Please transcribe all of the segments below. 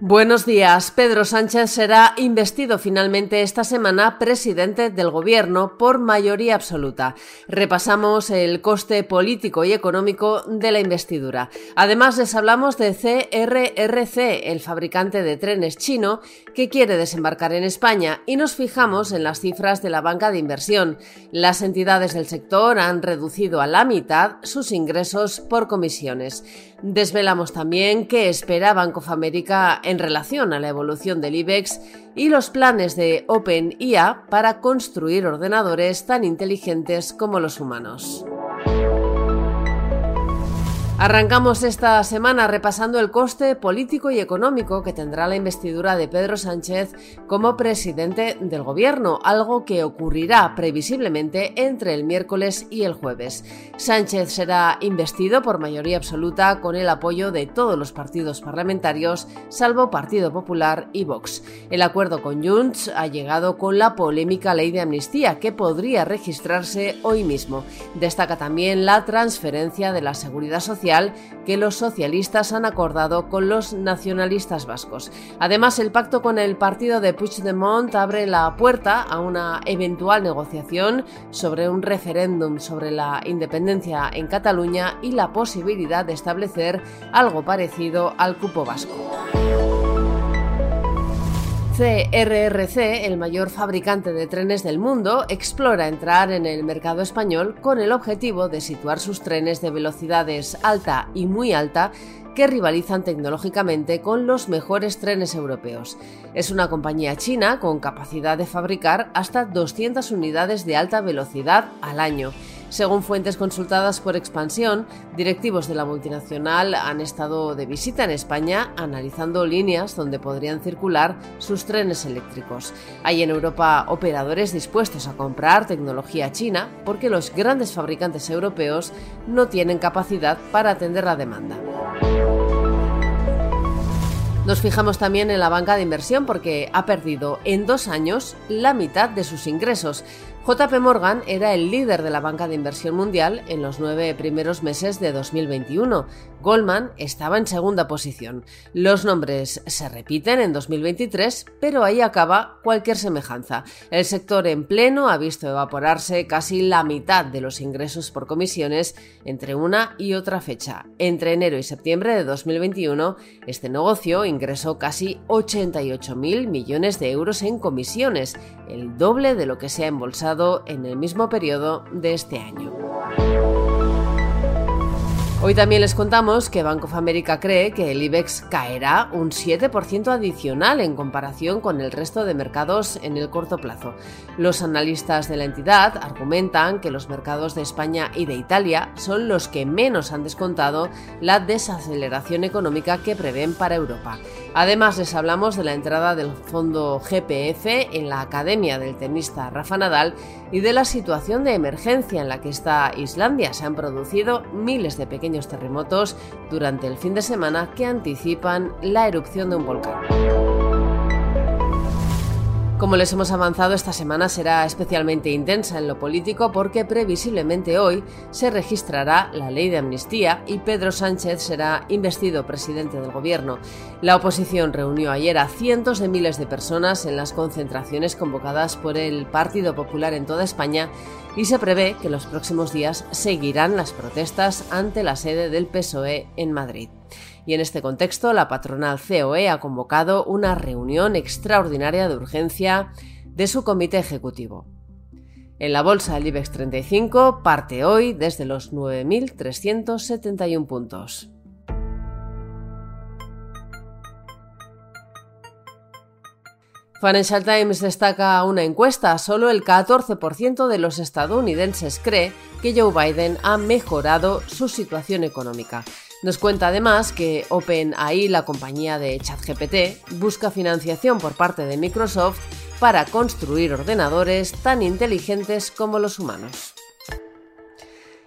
Buenos días. Pedro Sánchez será investido finalmente esta semana presidente del Gobierno por mayoría absoluta. Repasamos el coste político y económico de la investidura. Además, les hablamos de CRRC, el fabricante de trenes chino, que quiere desembarcar en España, y nos fijamos en las cifras de la banca de inversión. Las entidades del sector han reducido a la mitad sus ingresos por comisiones. Desvelamos también qué espera Bank of America en relación a la evolución del IBEX y los planes de OpenIA para construir ordenadores tan inteligentes como los humanos. Arrancamos esta semana repasando el coste político y económico que tendrá la investidura de Pedro Sánchez como presidente del gobierno, algo que ocurrirá previsiblemente entre el miércoles y el jueves. Sánchez será investido por mayoría absoluta con el apoyo de todos los partidos parlamentarios, salvo Partido Popular y Vox. El acuerdo con Junts ha llegado con la polémica ley de amnistía que podría registrarse hoy mismo. Destaca también la transferencia de la seguridad social que los socialistas han acordado con los nacionalistas vascos. Además, el pacto con el partido de Puigdemont abre la puerta a una eventual negociación sobre un referéndum sobre la independencia en Cataluña y la posibilidad de establecer algo parecido al cupo vasco. CRRC, el mayor fabricante de trenes del mundo, explora entrar en el mercado español con el objetivo de situar sus trenes de velocidades alta y muy alta que rivalizan tecnológicamente con los mejores trenes europeos. Es una compañía china con capacidad de fabricar hasta 200 unidades de alta velocidad al año según fuentes consultadas por Expansión, directivos de la multinacional han estado de visita en España analizando líneas donde podrían circular sus trenes eléctricos. Hay en Europa operadores dispuestos a comprar tecnología china porque los grandes fabricantes europeos no tienen capacidad para atender la demanda. Nos fijamos también en la banca de inversión porque ha perdido en dos años la mitad de sus ingresos. JP Morgan era el líder de la banca de inversión mundial en los nueve primeros meses de 2021. Goldman estaba en segunda posición. Los nombres se repiten en 2023, pero ahí acaba cualquier semejanza. El sector en pleno ha visto evaporarse casi la mitad de los ingresos por comisiones entre una y otra fecha. Entre enero y septiembre de 2021, este negocio ingresó casi 88.000 millones de euros en comisiones, el doble de lo que se ha embolsado en el mismo periodo de este año. Hoy también les contamos que Bank of America cree que el IBEX caerá un 7% adicional en comparación con el resto de mercados en el corto plazo. Los analistas de la entidad argumentan que los mercados de España y de Italia son los que menos han descontado la desaceleración económica que prevén para Europa. Además, les hablamos de la entrada del fondo GPF en la academia del tenista Rafa Nadal y de la situación de emergencia en la que está Islandia. Se han producido miles de pequeños terremotos durante el fin de semana que anticipan la erupción de un volcán. Como les hemos avanzado, esta semana será especialmente intensa en lo político porque previsiblemente hoy se registrará la ley de amnistía y Pedro Sánchez será investido presidente del gobierno. La oposición reunió ayer a cientos de miles de personas en las concentraciones convocadas por el Partido Popular en toda España y se prevé que los próximos días seguirán las protestas ante la sede del PSOE en Madrid. Y en este contexto, la patronal COE ha convocado una reunión extraordinaria de urgencia de su comité ejecutivo. En la bolsa del IBEX 35 parte hoy desde los 9.371 puntos. Financial Times destaca una encuesta, solo el 14% de los estadounidenses cree que Joe Biden ha mejorado su situación económica. Nos cuenta además que OpenAI, la compañía de ChatGPT, busca financiación por parte de Microsoft para construir ordenadores tan inteligentes como los humanos.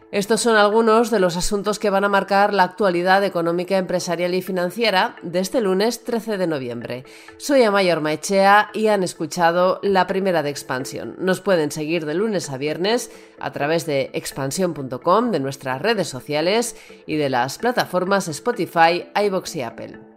Estos son algunos de los asuntos que van a marcar la actualidad económica, empresarial y financiera de este lunes 13 de noviembre. Soy Amayor Maechea y han escuchado la primera de Expansión. Nos pueden seguir de lunes a viernes a través de expansión.com, de nuestras redes sociales y de las plataformas Spotify, iBox y Apple.